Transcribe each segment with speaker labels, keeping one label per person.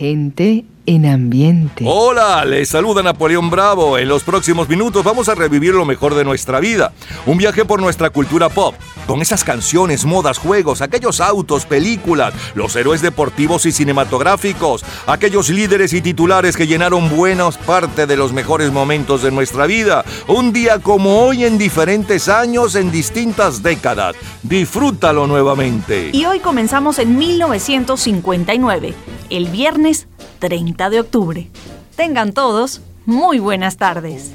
Speaker 1: Gente en ambiente.
Speaker 2: Hola, les saluda Napoleón Bravo. En los próximos minutos vamos a revivir lo mejor de nuestra vida. Un viaje por nuestra cultura pop, con esas canciones, modas, juegos, aquellos autos, películas, los héroes deportivos y cinematográficos, aquellos líderes y titulares que llenaron buenas parte de los mejores momentos de nuestra vida. Un día como hoy en diferentes años, en distintas décadas. Disfrútalo nuevamente.
Speaker 3: Y hoy comenzamos en 1959, el viernes 30 de octubre. Tengan todos muy buenas tardes.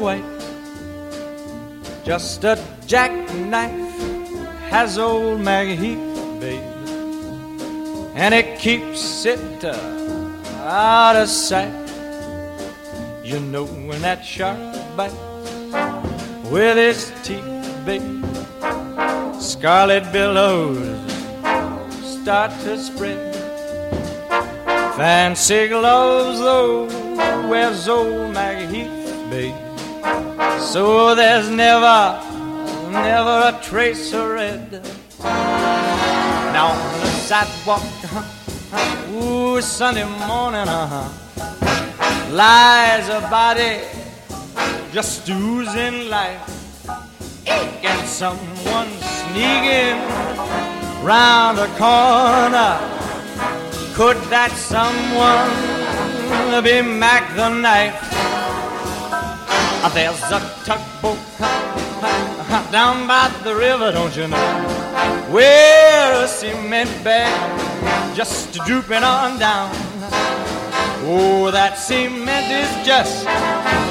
Speaker 4: White. Just a jackknife has old Maggie babe, and it keeps it uh, out of sight. You know when that shark bites with his teeth, babe. Scarlet billows start to spread. Fancy gloves, though, wears old Maggie Heath. So there's never, never a trace of red. Now on the sidewalk, uh-huh, ooh, Sunday morning, uh-huh, lies a body just oozing life. Can someone sneaking round a corner? Could that someone be Mac the Knife? Ah, there's a tugboat down by the river, don't you know? Where a cement bag just drooping on down. Oh, that cement is just,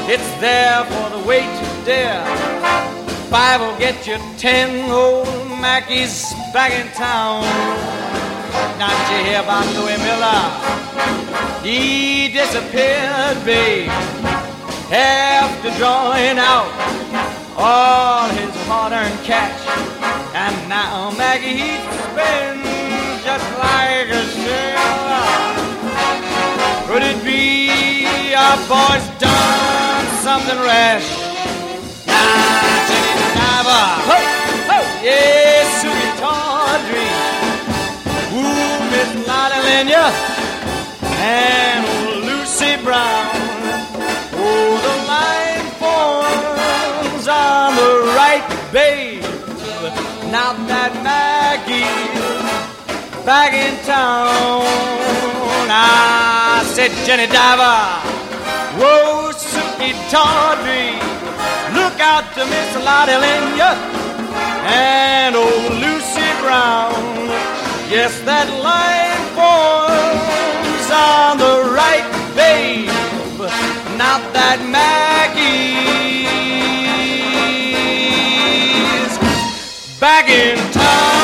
Speaker 4: it's there for the weight to dare. Five will get you ten old Mackies back in town. Not you hear about Louis Miller? He disappeared, babe, after drawing out all his hard-earned cash. And now Maggie spends just like a our boy's done something rash? Now, Jenny Diver, ho, ho, yes, sweet Tawdry, ooh, Miss Lottie Lenya, and Lucy Brown. Oh, the line forms on the right, babe. Now that Maggie's back in town. I said, Jenny Diver, whoa, Suki Tawdry, look out to Miss Lottie Lenya and old Lucy Brown. Yes, that line forms on the right, babe. Not that Maggie's back in
Speaker 2: Bobby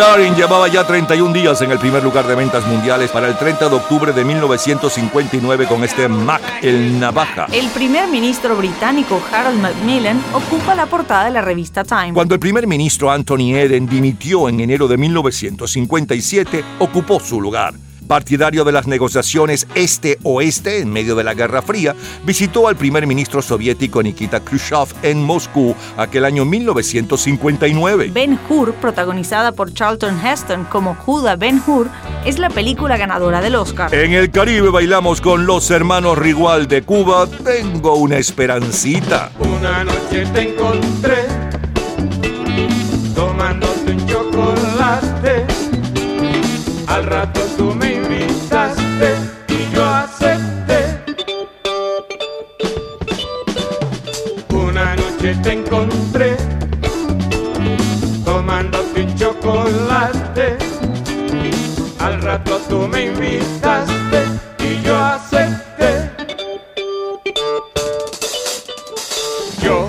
Speaker 2: Darin llevaba ya 31 días en el primer lugar de ventas mundiales para el 30 de octubre de 1959 con este Mac, el navaja.
Speaker 3: El primer ministro británico Harold Macmillan ocupa la portada de la revista Time.
Speaker 2: Cuando el primer ministro Anthony Eden dimitió en enero de 1957, ocupó su lugar partidario de las negociaciones este-oeste en medio de la Guerra Fría, visitó al primer ministro soviético Nikita Khrushchev en Moscú aquel año 1959.
Speaker 3: Ben Hur, protagonizada por Charlton Heston como Judah Ben Hur, es la película ganadora del Oscar.
Speaker 2: En el Caribe bailamos con los hermanos Rigual de Cuba, Tengo una esperancita.
Speaker 5: Una noche te encontré tomándote un chocolate. Al rato tú me te encontré tomándote un chocolate. Al rato tú me invitaste y yo acepté. Yo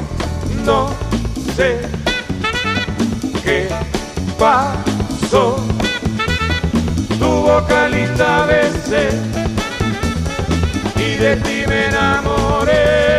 Speaker 5: no sé qué pasó. Tu boca linda besé y de ti me enamoré.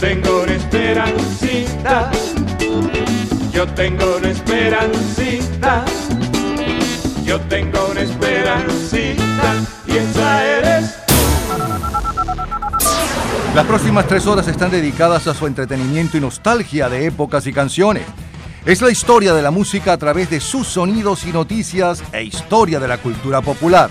Speaker 5: Tengo una esperancita, yo tengo una esperancita, yo tengo una esperancita y esa eres
Speaker 2: Las próximas tres horas están dedicadas a su entretenimiento y nostalgia de épocas y canciones. Es la historia de la música a través de sus sonidos y noticias e historia de la cultura popular.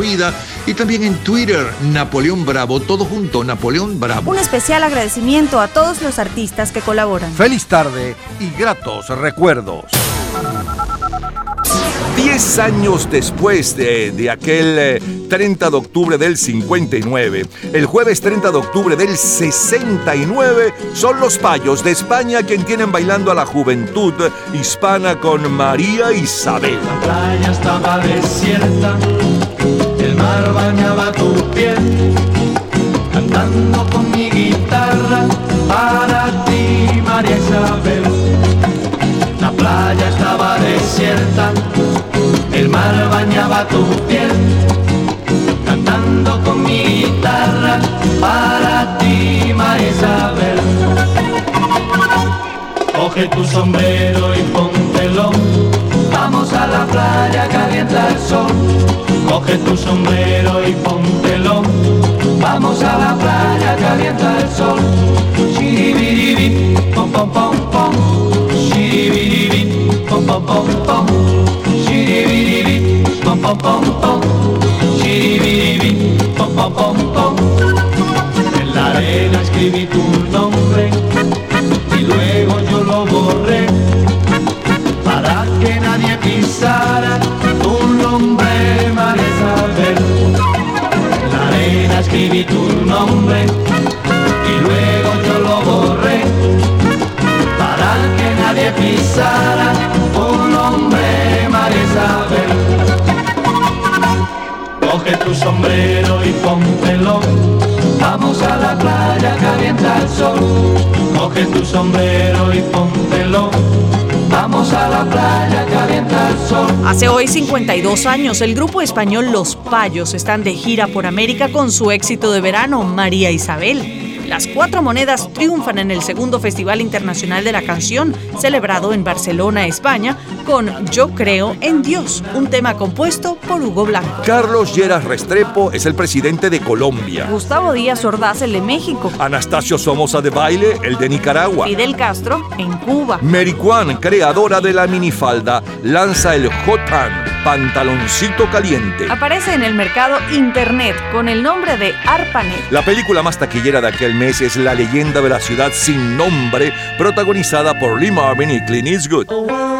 Speaker 6: vida y también en Twitter, Napoleón Bravo, todo junto, Napoleón Bravo.
Speaker 3: Un especial agradecimiento a todos los artistas que colaboran.
Speaker 2: Feliz tarde y gratos recuerdos. Diez años después de, de aquel eh, 30 de octubre del 59, el jueves 30 de octubre del 69, son los payos de España quien tienen bailando a la juventud hispana con María Isabel.
Speaker 7: La playa estaba desierta, mar bañaba tu piel, cantando con mi guitarra para ti, María Isabel. La playa estaba desierta, el mar bañaba tu piel, cantando con mi guitarra para ti, María Isabel. Coge tu sombrero y póntelo. Vamos a la playa, calienta el sol. Coge tu sombrero y póntelo. Vamos a la playa, calienta el sol. Shiribiribi, pom pom pom pom. Shiribiribi, pom pom pom pom. Shiribiribi, pom pom pom pom. Shiribiribi, pom pom pom pom. En la arena escribí tu nombre y luego yo lo borré para que nadie pisara escribí tu nombre y luego yo lo borré para que nadie pisara tu nombre, María Isabel. Coge tu sombrero y póntelo. Vamos a la playa, calienta el sol. Coge tu sombrero y póntelo. Vamos a la playa, calienta el sol.
Speaker 3: Hace hoy 52 años, el grupo español Los Payos están de gira por América con su éxito de verano, María Isabel. Cuatro monedas triunfan en el segundo Festival Internacional de la Canción, celebrado en Barcelona, España, con Yo Creo en Dios, un tema compuesto por Hugo Blanco.
Speaker 2: Carlos Lleras Restrepo es el presidente de Colombia.
Speaker 3: Gustavo Díaz Ordaz, el de México.
Speaker 2: Anastasio Somoza de Baile, el de Nicaragua.
Speaker 3: Fidel Castro, en Cuba.
Speaker 2: Mary Kwan, creadora de la minifalda, lanza el Jotan, pantaloncito caliente.
Speaker 3: Aparece en el mercado Internet con el nombre de ARPANET.
Speaker 2: La película más taquillera de aquel mes es La leyenda de la ciudad sin nombre, protagonizada por Lee Marvin y Clint Eastwood.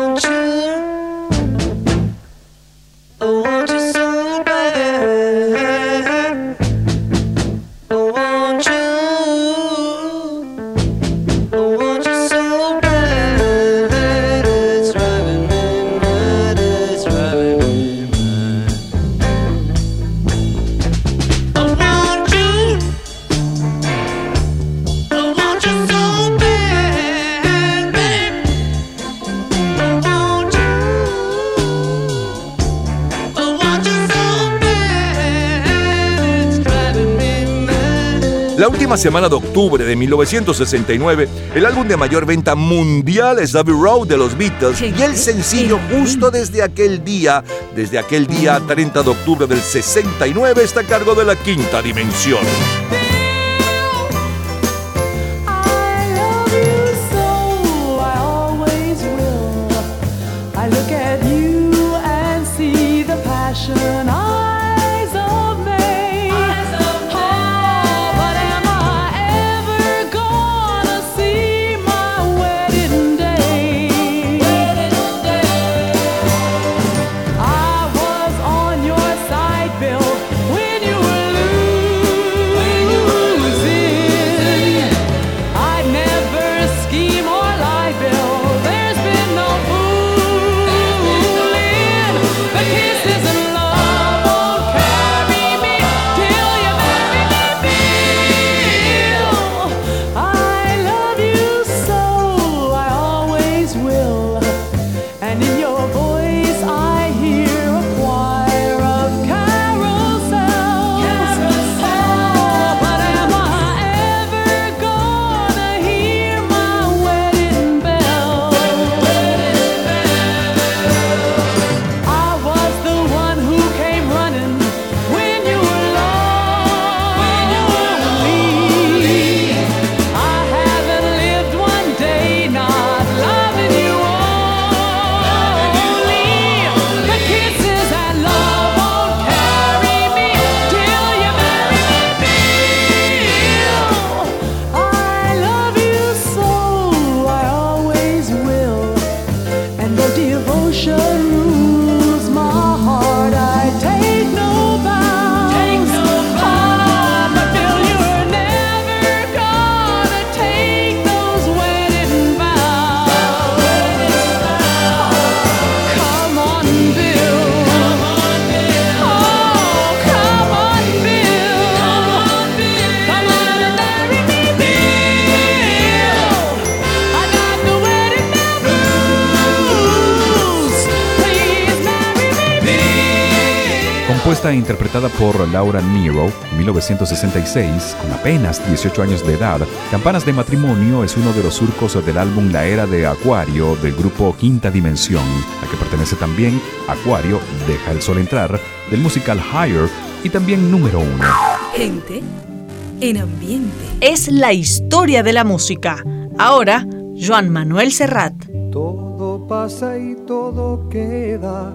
Speaker 2: Última semana de octubre de 1969, el álbum de mayor venta mundial es Abbey Road de los Beatles y el sencillo justo desde aquel día, desde aquel día 30 de octubre del 69 está a cargo de la quinta dimensión.
Speaker 8: Por Laura Nero en 1966, con apenas 18 años de edad, Campanas de Matrimonio es uno de los surcos del álbum La Era de Acuario del grupo Quinta Dimensión, a que pertenece también Acuario, Deja el Sol Entrar, del musical Higher y también número uno.
Speaker 3: Gente en ambiente. Es la historia de la música. Ahora, Joan Manuel Serrat.
Speaker 9: Todo pasa y todo queda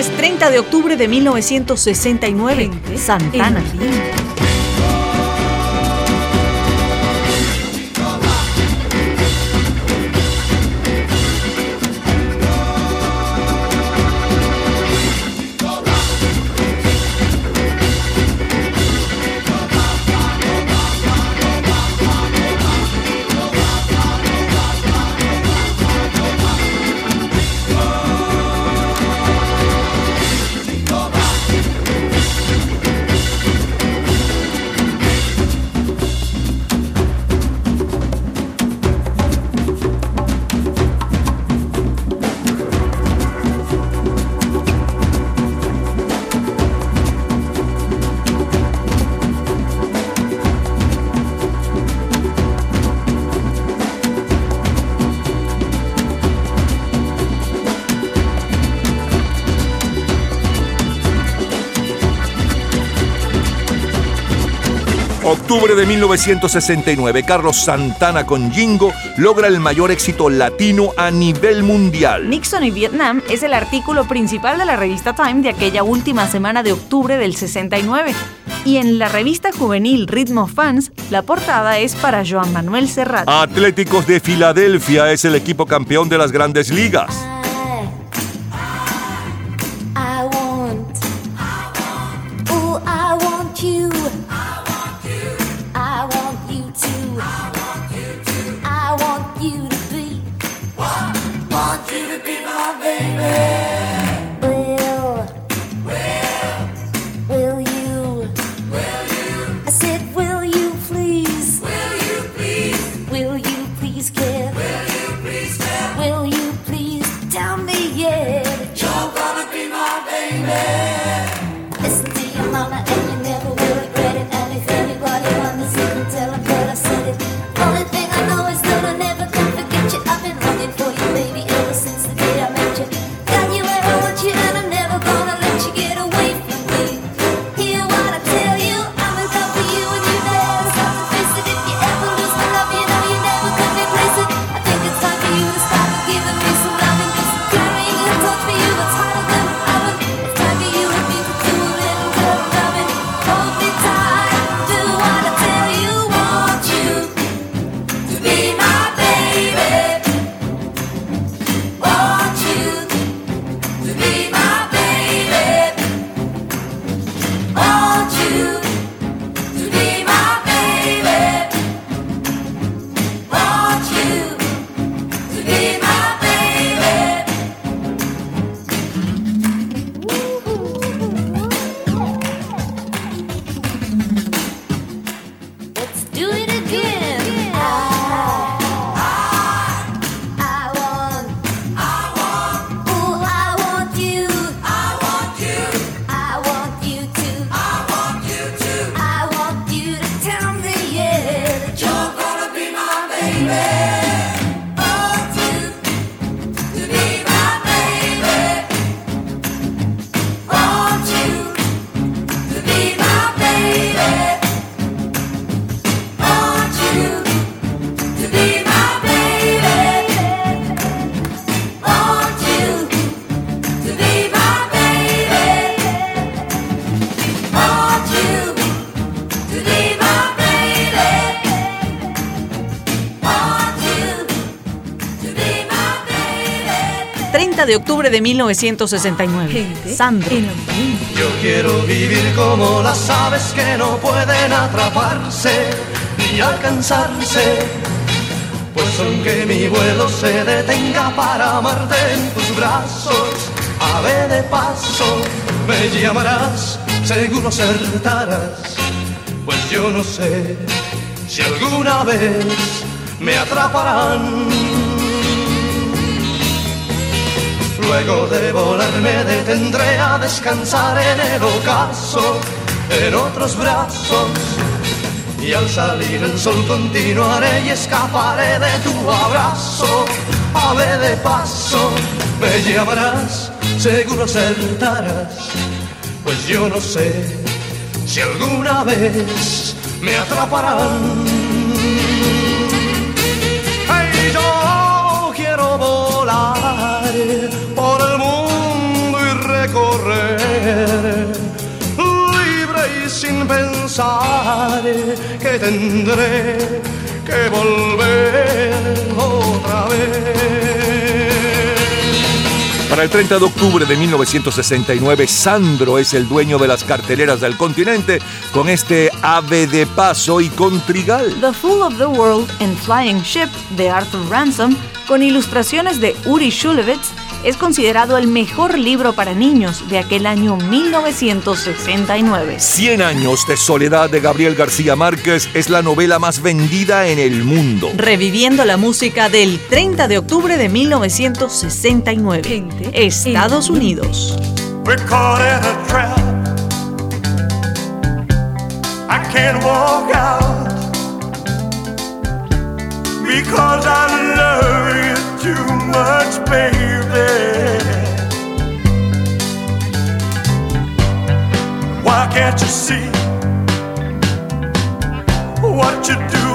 Speaker 3: Jueves 30 de octubre de 1969, Santana.
Speaker 2: Octubre de 1969, Carlos Santana con Jingo logra el mayor éxito latino a nivel mundial.
Speaker 3: Nixon y Vietnam es el artículo principal de la revista Time de aquella última semana de octubre del 69. Y en la revista juvenil Ritmo Fans, la portada es para Joan Manuel Serrat.
Speaker 2: Atléticos de Filadelfia es el equipo campeón de las grandes ligas.
Speaker 10: De octubre de 1969. Sandro.
Speaker 11: Yo quiero vivir como las aves que no pueden atraparse ni alcanzarse. Pues aunque mi vuelo se detenga para amarte en tus brazos, ave de paso, me llamarás, seguro acertarás. Pues yo no sé si alguna vez me atraparán. Luego de volar me detendré a descansar en el ocaso, en otros brazos. Y al salir el sol continuaré y escaparé de tu abrazo. Ave de paso, me llamarás, seguro acertarás. Pues yo no sé si alguna vez me atraparán. Ay, yo quiero volar por el mundo y recorrer libre y sin pensar que tendré que volver otra vez.
Speaker 2: Para el 30 de octubre de 1969, Sandro es el dueño de las carteleras del continente con este ave de paso y con trigal.
Speaker 10: The Fool of the World and Flying Ship de Arthur Ransom, con ilustraciones de Uri Shulevitz, es considerado el mejor libro para niños de aquel año 1969.
Speaker 2: 100 años de soledad de Gabriel García Márquez es la novela más vendida en el mundo.
Speaker 10: Reviviendo la música del 30 de octubre de 1969. Estados Unidos. We're caught in a trap. I can't walk out because I love you too much, baby. Why can't you see what you're doing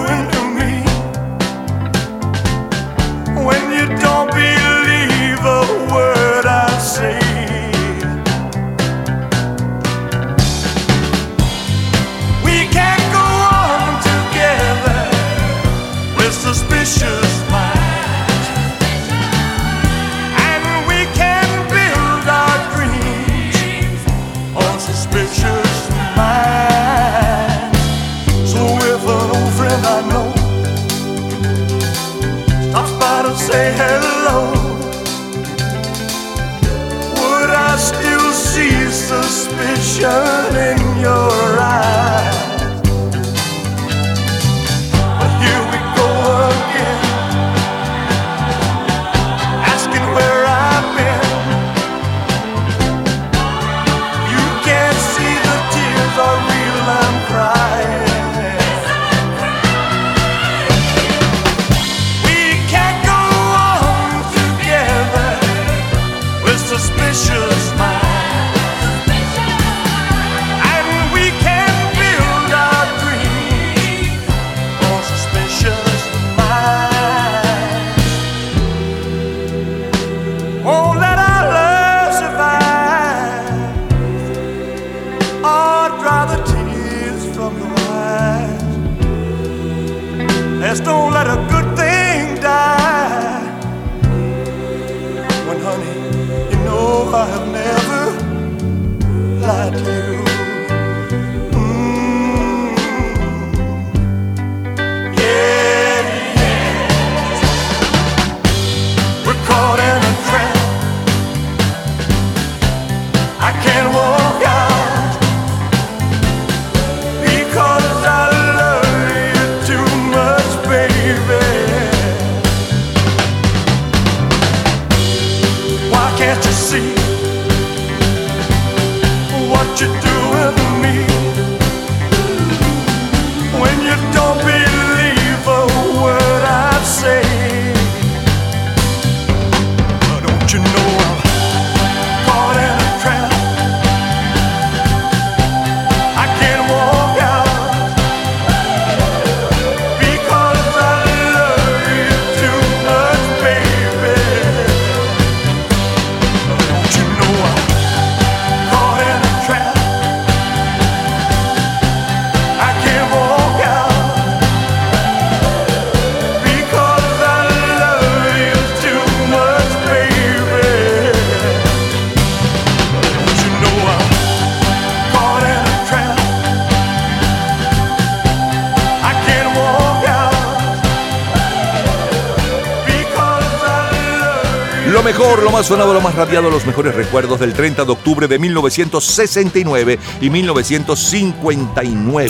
Speaker 2: mejor, lo más radiado, los mejores recuerdos del 30 de octubre de 1969 y 1959.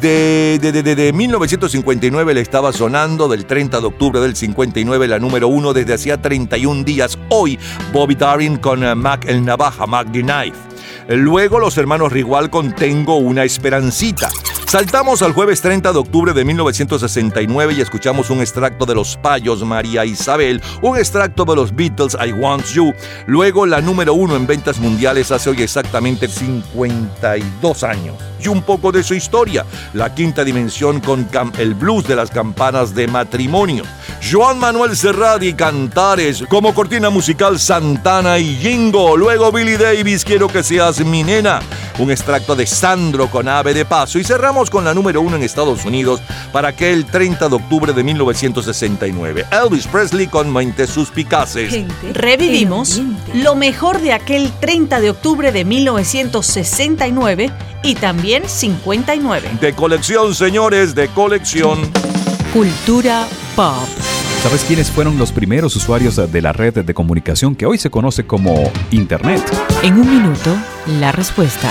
Speaker 2: De, de, de, de, de 1959 le estaba sonando, del 30 de octubre del 59 la número uno desde hacía 31 días. Hoy Bobby Darin con eh, Mac el Navaja, Mac the Knife. Luego los hermanos Rigual con Tengo una esperancita. Saltamos al jueves 30 de octubre de 1969 y escuchamos un extracto de Los Payos, María Isabel, un extracto de los Beatles, I Want You. Luego la número uno en ventas mundiales hace hoy exactamente 52 años. Y un poco de su historia, la quinta dimensión con el blues de las campanas de matrimonio. Joan Manuel Serrat Cantares, como cortina musical Santana y Jingo. Luego Billy Davis, Quiero que seas mi nena. Un extracto de Sandro con Ave de Paso. Y cerramos con la número uno en Estados Unidos para aquel 30 de octubre de 1969. Elvis Presley con Mentes Suspicaces.
Speaker 3: Revivimos lo mejor de aquel 30 de octubre de 1969 y también 59.
Speaker 2: De colección, señores, de colección.
Speaker 3: Cultura pop.
Speaker 8: ¿Sabes quiénes fueron los primeros usuarios de la red de comunicación que hoy se conoce como Internet?
Speaker 1: En un minuto, la respuesta.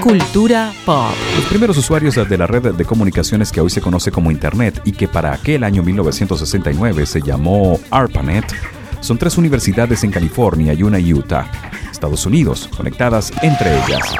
Speaker 1: Cultura pop.
Speaker 8: Los primeros usuarios de la red de comunicaciones que hoy se conoce como Internet y que para aquel año 1969 se llamó ARPANET son tres universidades en California y una en Utah, Estados Unidos, conectadas entre ellas.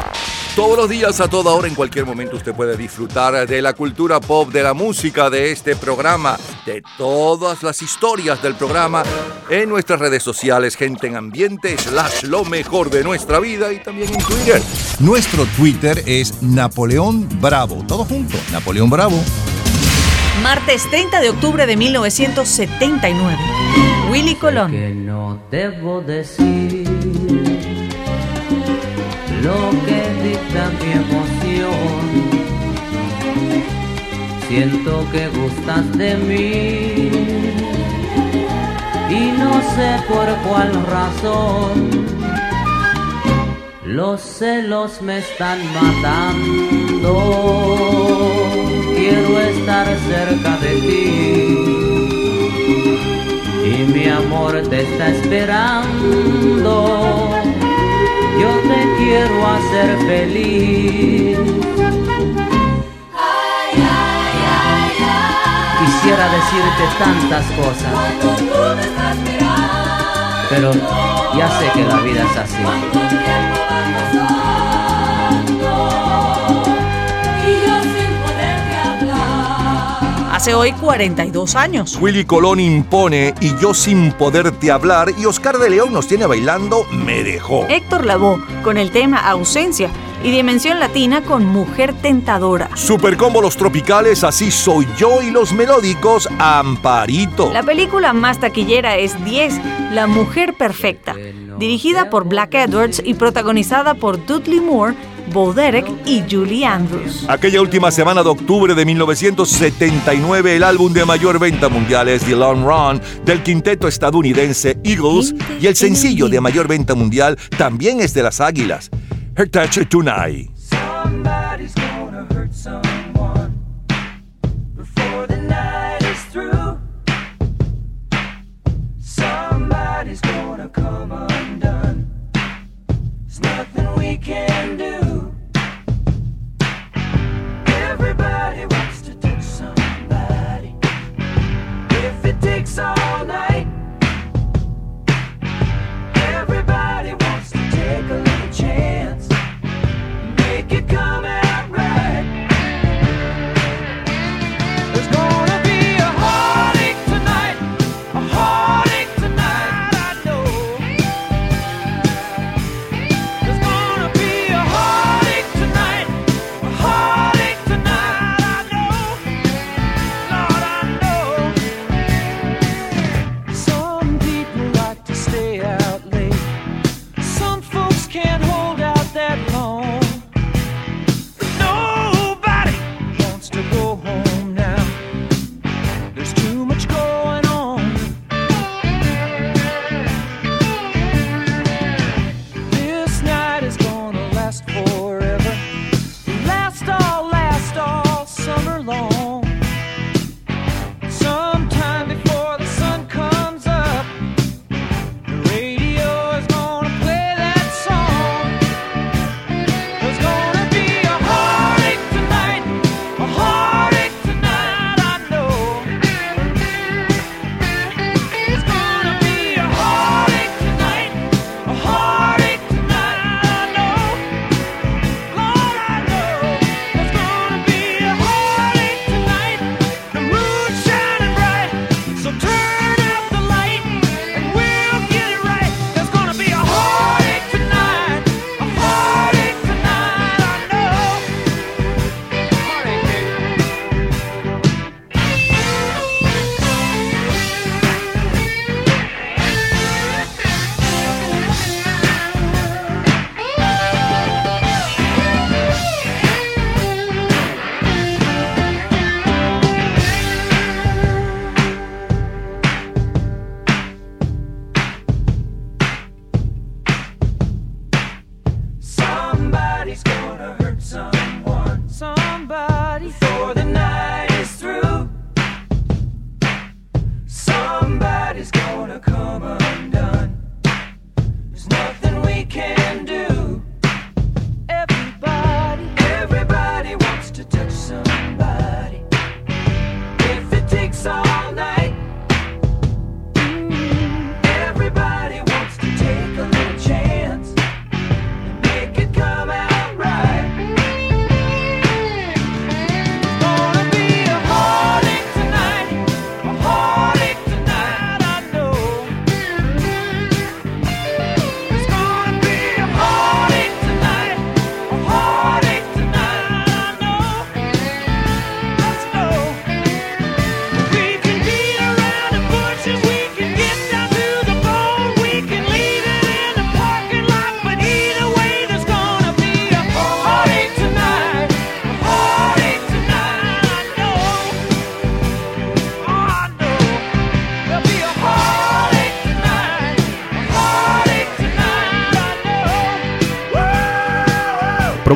Speaker 2: Todos los días, a toda hora, en cualquier momento, usted puede disfrutar de la cultura pop, de la música, de este programa, de todas las historias del programa en nuestras redes sociales, gente en ambiente, slash lo mejor de nuestra vida y también en Twitter.
Speaker 12: Nuestro Twitter es Napoleón Bravo. Todo junto, Napoleón Bravo.
Speaker 3: Martes 30 de octubre de 1979. Willy Colón.
Speaker 13: no debo decir lo que dicta mi emoción. Siento que gustas de mí y no sé por cuál razón. Los celos me están matando. Quiero estar cerca de ti. Y mi amor te está esperando. Yo te quiero hacer feliz. Quisiera decirte tantas cosas. Pero ya sé que la vida es así.
Speaker 3: Hace hoy 42 años.
Speaker 2: Willy Colón impone y yo sin poderte hablar y Oscar de León nos tiene bailando Me dejó.
Speaker 3: Héctor Lavoe con el tema Ausencia y Dimensión Latina con Mujer Tentadora.
Speaker 2: Super combo los tropicales, así soy yo y los melódicos Amparito.
Speaker 3: La película más taquillera es 10, La Mujer Perfecta, dirigida por Black Edwards y protagonizada por Dudley Moore, Bo Derek y Julie Andrews.
Speaker 2: Aquella última semana de octubre de 1979, el álbum de mayor venta mundial es The Long Run del quinteto estadounidense Eagles y el sencillo de mayor venta mundial también es de las Águilas,
Speaker 4: Hectace Tunai.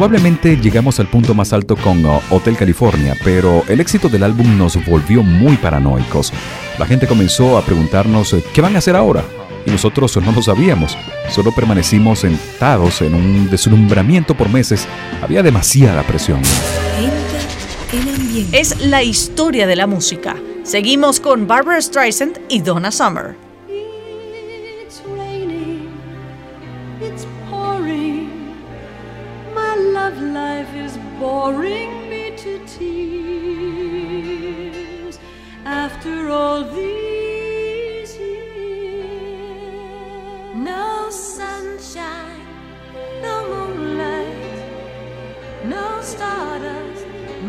Speaker 8: Probablemente llegamos al punto más alto con uh, Hotel California, pero el éxito del álbum nos volvió muy paranoicos. La gente comenzó a preguntarnos eh, qué van a hacer ahora. Y nosotros no lo sabíamos. Solo permanecimos sentados en un deslumbramiento por meses. Había demasiada presión.
Speaker 3: Es la historia de la música. Seguimos con Barbara Streisand y Donna Summer.
Speaker 14: Boring me to tears. After all these years,
Speaker 15: No sunshine, no moonlight, no stardust,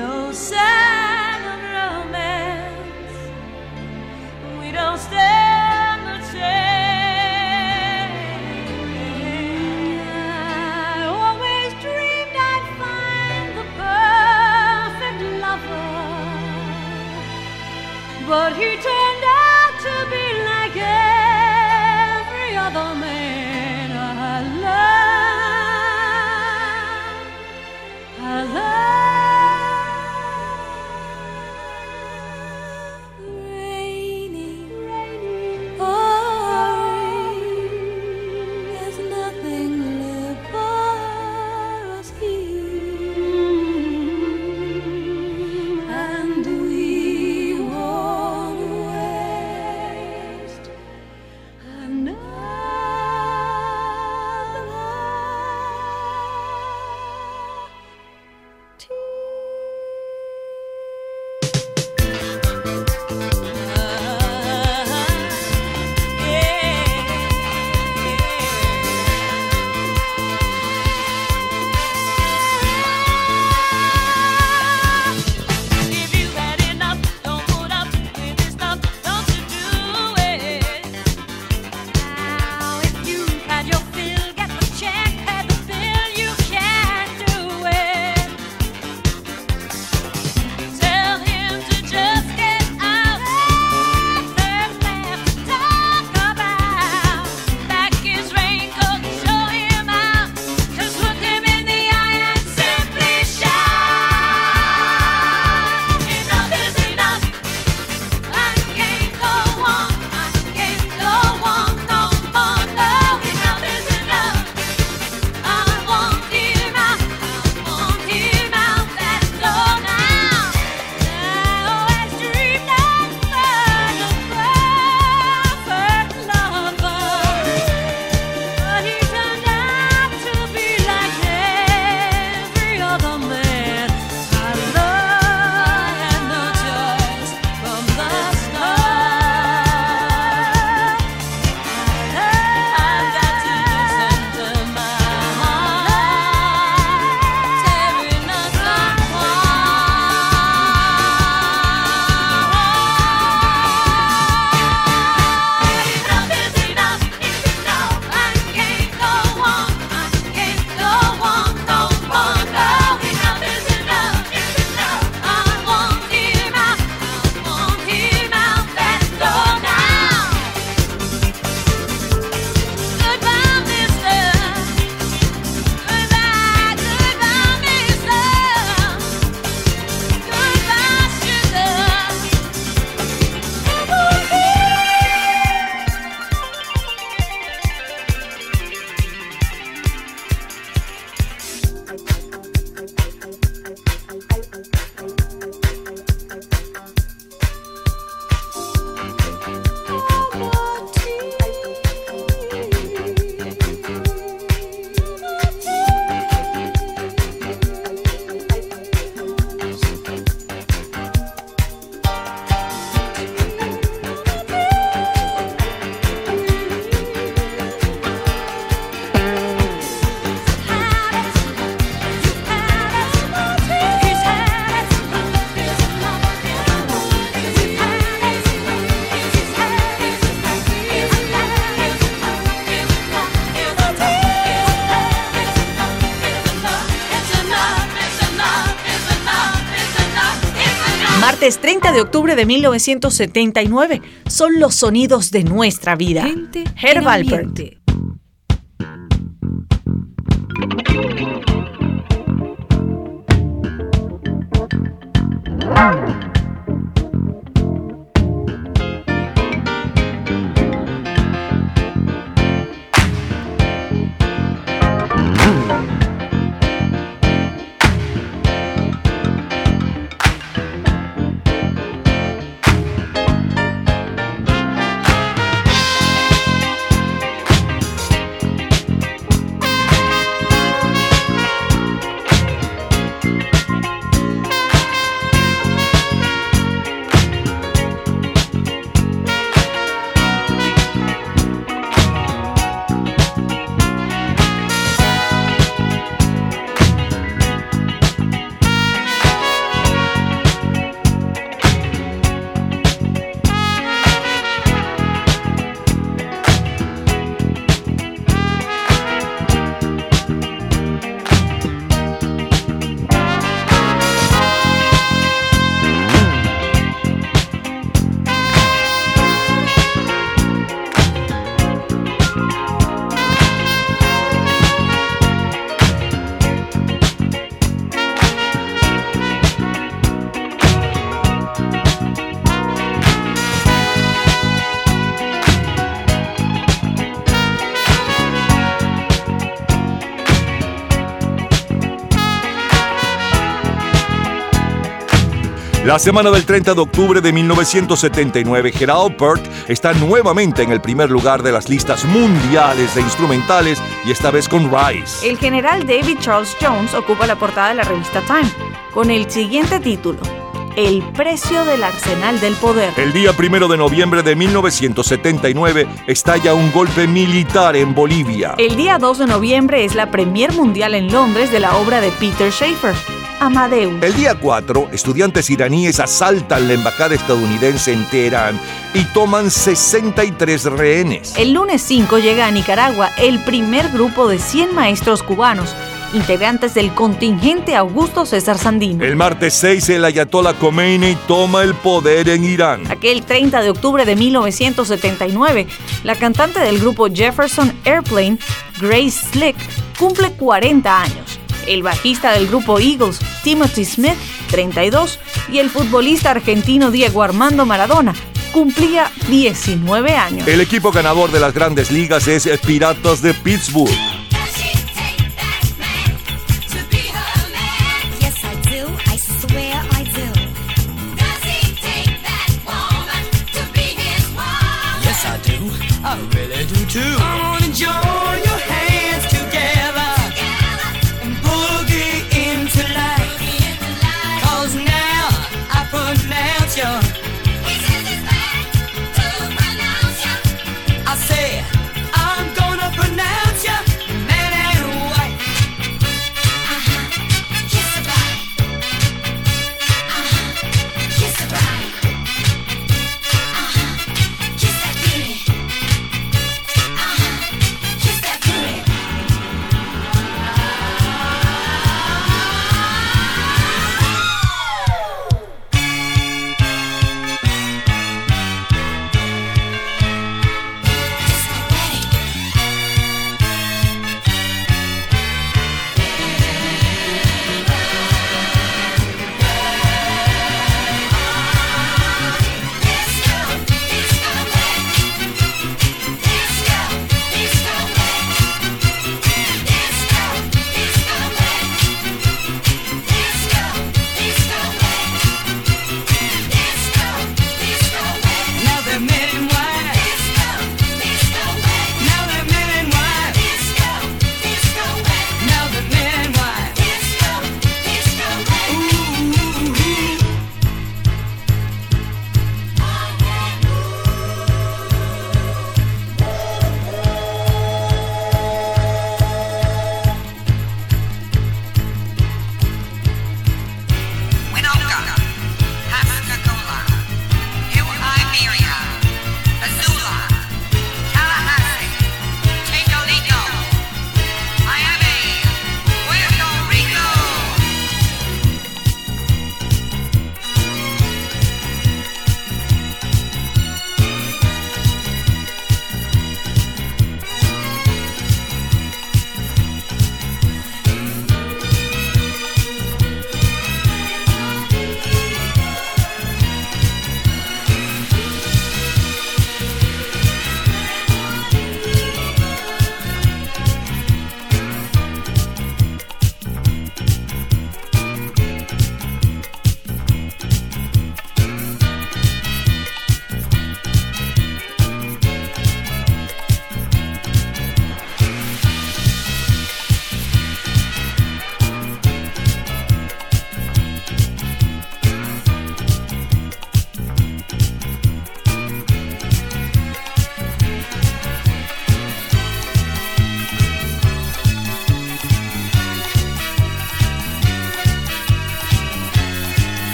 Speaker 15: no sign of romance. We don't stand
Speaker 14: but he turned
Speaker 3: martes 30 de octubre de 1979. Son los sonidos de nuestra vida. Herb
Speaker 16: en
Speaker 3: Alpert.
Speaker 2: La semana del 30 de octubre de 1979, Gerald Perk está nuevamente en el primer lugar de las listas mundiales de instrumentales y esta vez con Rise.
Speaker 3: El general David Charles Jones ocupa la portada de la revista Time con el siguiente título: El precio del arsenal del poder.
Speaker 2: El día primero de noviembre de 1979 estalla un golpe militar en Bolivia.
Speaker 3: El día 2 de noviembre es la premier mundial en Londres de la obra de Peter Schaeffer, Amadeus.
Speaker 2: El día 4, estudiantes iraníes asaltan la embajada estadounidense en Teherán y toman 63 rehenes.
Speaker 3: El lunes 5 llega a Nicaragua el primer grupo de 100 maestros cubanos, integrantes del contingente Augusto César Sandino.
Speaker 2: El martes 6, el ayatollah Khomeini toma el poder en Irán.
Speaker 3: Aquel 30 de octubre de 1979, la cantante del grupo Jefferson Airplane, Grace Slick, cumple 40 años. El bajista del grupo Eagles, Timothy Smith, 32, y el futbolista argentino Diego Armando Maradona, cumplía 19 años.
Speaker 2: El equipo ganador de las grandes ligas es Piratas de Pittsburgh.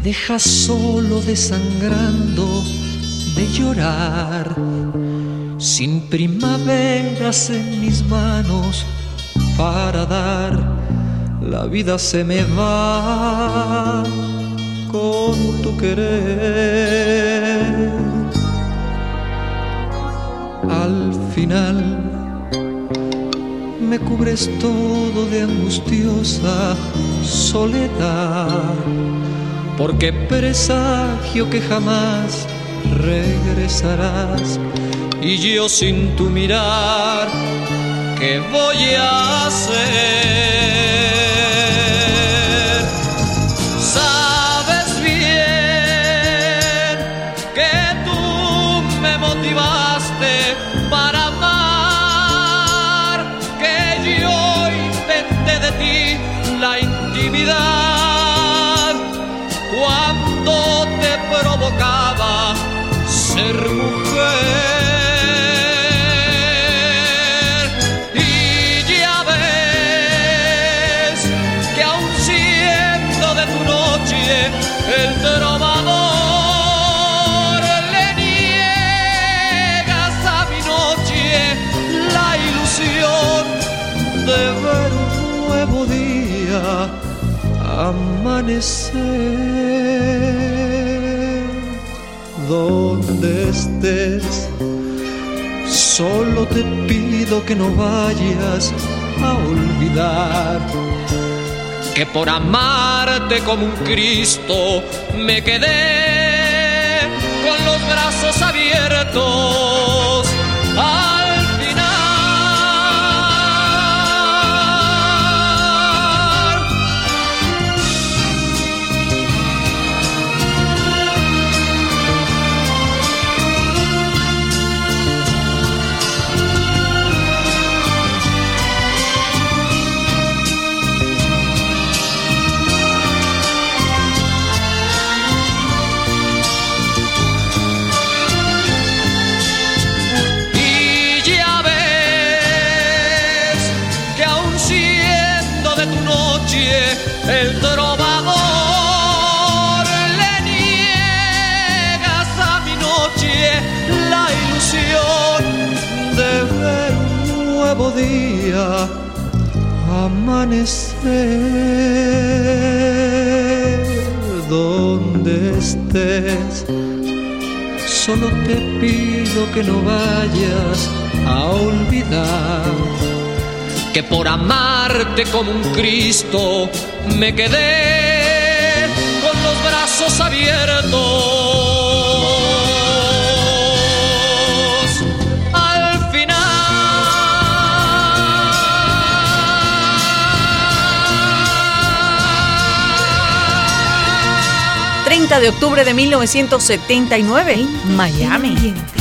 Speaker 17: Me dejas solo desangrando de llorar, sin primaveras en mis manos para dar, la vida se me va con tu querer. Al final me cubres todo de angustiosa soledad, porque presagio que jamás regresarás y yo sin tu mirar, ¿qué voy a hacer? Amanecer donde estés. Solo te pido que no vayas a olvidar que por amarte como un Cristo me quedé con los brazos abiertos amanecer donde estés. Solo te pido que no vayas a olvidar que por amarte como un Cristo me quedé
Speaker 3: 30 de octubre de 1979, Miami.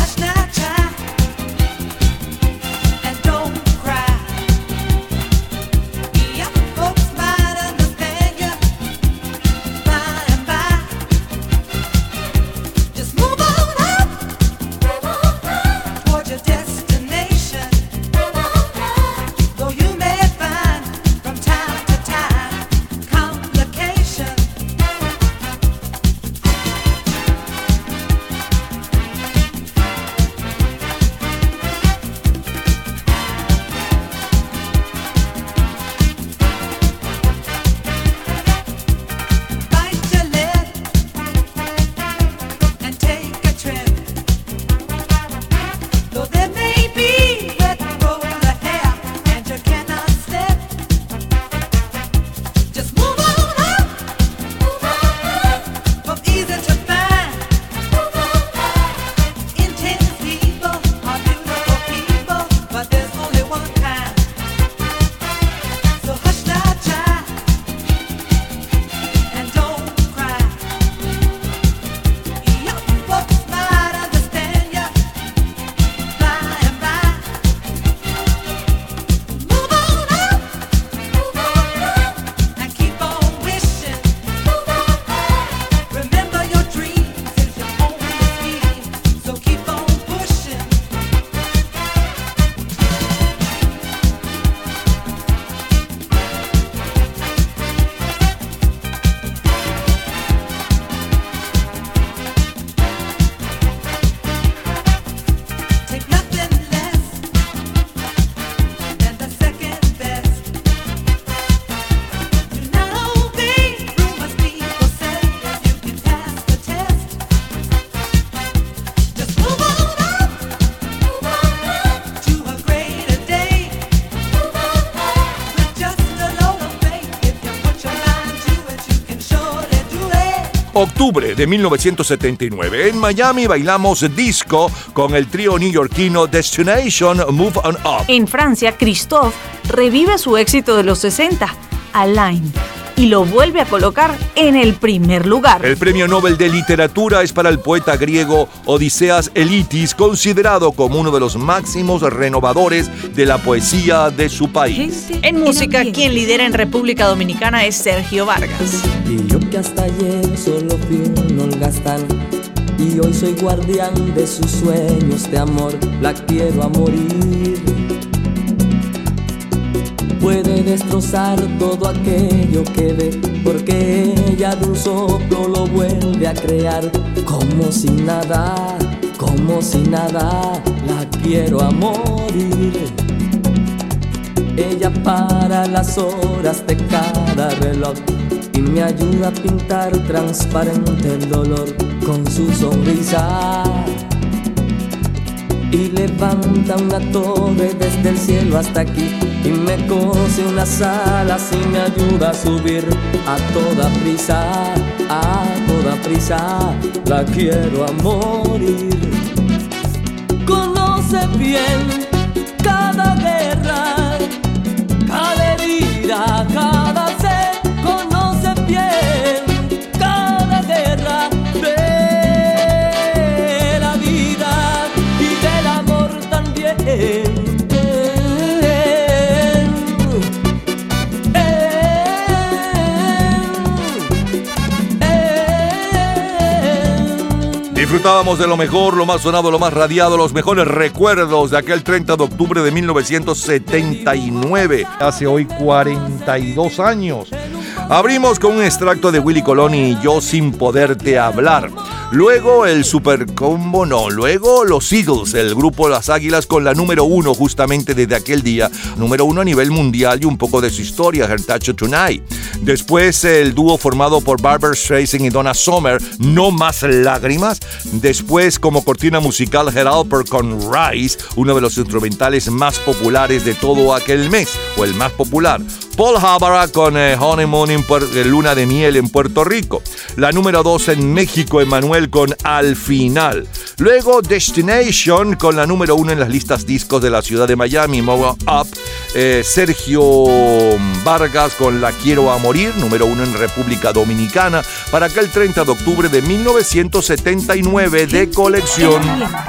Speaker 2: Octubre de 1979. En Miami bailamos disco con el trío neoyorquino Destination Move On Up.
Speaker 18: En Francia, Christophe revive su éxito de los 60, Alain, y lo vuelve a colocar en el primer lugar.
Speaker 2: El premio Nobel de Literatura es para el poeta griego Odiseas Elitis, considerado como uno de los máximos renovadores de la poesía de su país.
Speaker 18: En música, quien lidera en República Dominicana es Sergio Vargas.
Speaker 19: Y yo que hasta ayer solo fui un holgazán Y hoy soy guardián de sus sueños de amor La quiero a morir Puede destrozar todo aquello que ve Porque ella de un soplo lo vuelve a crear. Como si nada, como si nada La quiero a morir. Ella para las horas de cada reloj y me ayuda a pintar transparente el dolor con su sonrisa. Y levanta una torre desde el cielo hasta aquí y me cose unas alas y me ayuda a subir a toda prisa, a toda prisa. La quiero a morir. Conoce bien
Speaker 2: Disfrutábamos de lo mejor, lo más sonado, lo más radiado, los mejores recuerdos de aquel 30 de octubre de 1979, hace hoy 42 años. Abrimos con un extracto de Willy Colón y Yo sin poderte hablar. Luego el Super Combo, no, luego los Eagles, el grupo Las Águilas con la número uno justamente desde aquel día, número uno a nivel mundial y un poco de su historia, Her Touch Tonight. Después el dúo formado por Barbara Streisand y Donna Summer, No Más Lágrimas. Después como cortina musical Her Alper con Rise, uno de los instrumentales más populares de todo aquel mes, o el más popular. Paul Havara con eh, Honeymoon en eh, Luna de Miel en Puerto Rico. La número 2 en México, Emanuel con Al Final. Luego Destination con la número 1 en las listas discos de la ciudad de Miami, Move Up. Eh, Sergio Vargas con La Quiero a Morir, número 1 en República Dominicana, para aquel 30 de octubre de 1979 de colección.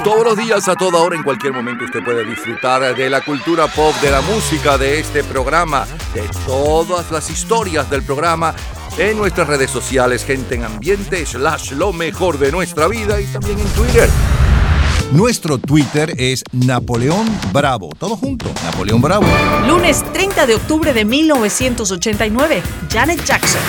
Speaker 2: Todos los días, a toda hora, en cualquier momento, usted puede disfrutar de la cultura pop, de la música, de este programa, de todas las historias del programa en nuestras redes sociales, gente en ambiente, slash lo mejor de nuestra vida y también en Twitter.
Speaker 3: Nuestro Twitter es Napoleón Bravo. Todo junto, Napoleón Bravo.
Speaker 18: Lunes 30 de octubre de 1989, Janet Jackson.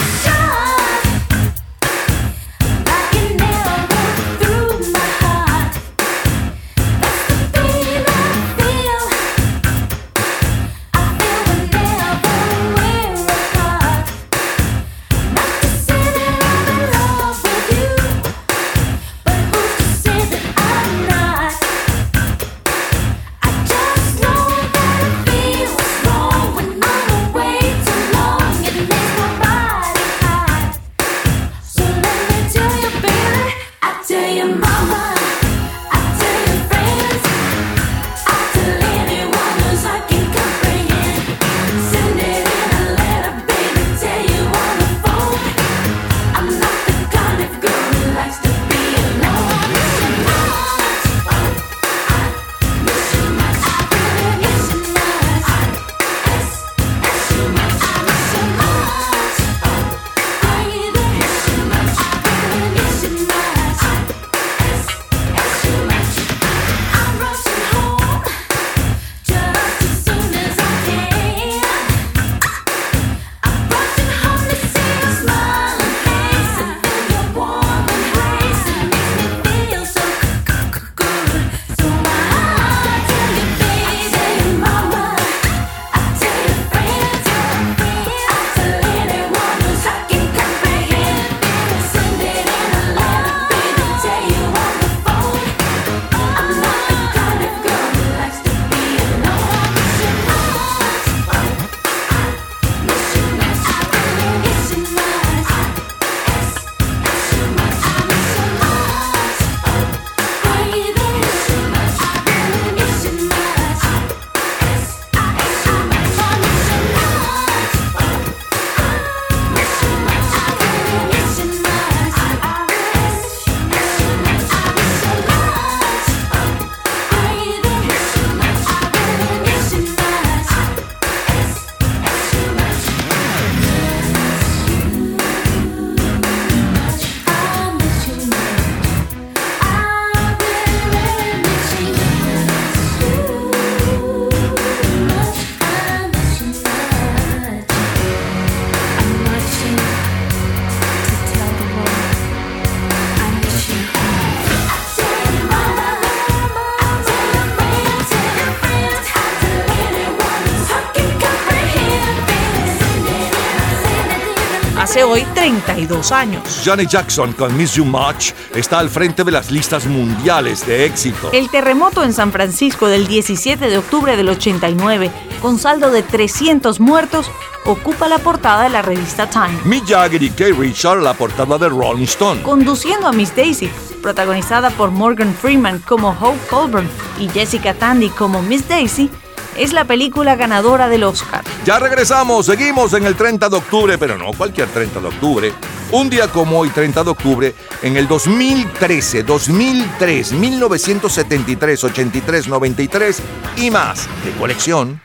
Speaker 3: 32 años.
Speaker 2: Janet Jackson con Miss You Much está al frente de las listas mundiales de éxito.
Speaker 3: El terremoto en San Francisco del 17 de octubre del 89, con saldo de 300 muertos, ocupa la portada de la revista Time.
Speaker 2: Mick Jagger y Kay Richard la portada de Rolling Stone.
Speaker 3: Conduciendo a Miss Daisy, protagonizada por Morgan Freeman como Hope Colburn y Jessica Tandy como Miss Daisy, es la película ganadora del Oscar.
Speaker 2: Ya regresamos, seguimos en el 30 de octubre, pero no cualquier 30 de octubre. Un día como hoy, 30 de octubre, en el 2013, 2003, 1973, 83, 93 y más de colección.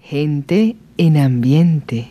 Speaker 1: Gente en ambiente.